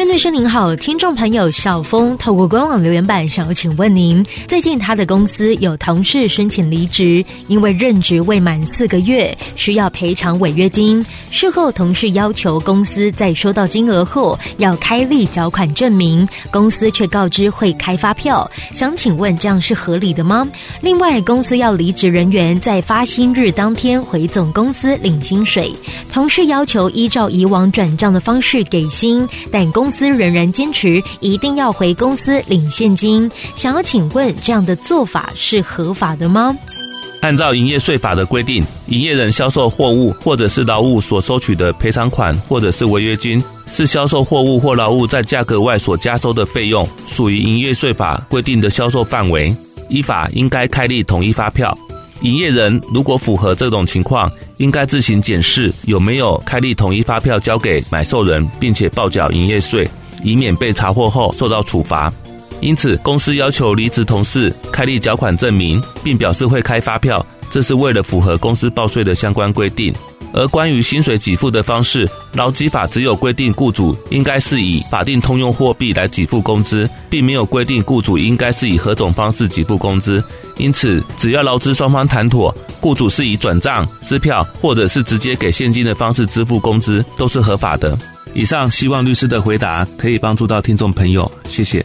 郑律师您好，听众朋友小峰透过官网留言板想要请问您，最近他的公司有同事申请离职，因为任职未满四个月，需要赔偿违约金。事后同事要求公司在收到金额后要开立缴款证明，公司却告知会开发票。想请问这样是合理的吗？另外，公司要离职人员在发薪日当天回总公司领薪水，同事要求依照以往转账的方式给薪，但公公司仍然坚持一定要回公司领现金。想要请问这样的做法是合法的吗？按照营业税法的规定，营业人销售货物或者是劳务所收取的赔偿款或者是违约金，是销售货物或劳务在价格外所加收的费用，属于营业税法规定的销售范围，依法应该开立统一发票。营业人如果符合这种情况，应该自行检视有没有开立统一发票交给买受人，并且报缴营业税，以免被查获后受到处罚。因此，公司要求离职同事开立缴款证明，并表示会开发票，这是为了符合公司报税的相关规定。而关于薪水给付的方式，劳基法只有规定雇主应该是以法定通用货币来给付工资，并没有规定雇主应该是以何种方式给付工资。因此，只要劳资双方谈妥，雇主是以转账、支票或者是直接给现金的方式支付工资，都是合法的。以上希望律师的回答可以帮助到听众朋友，谢谢。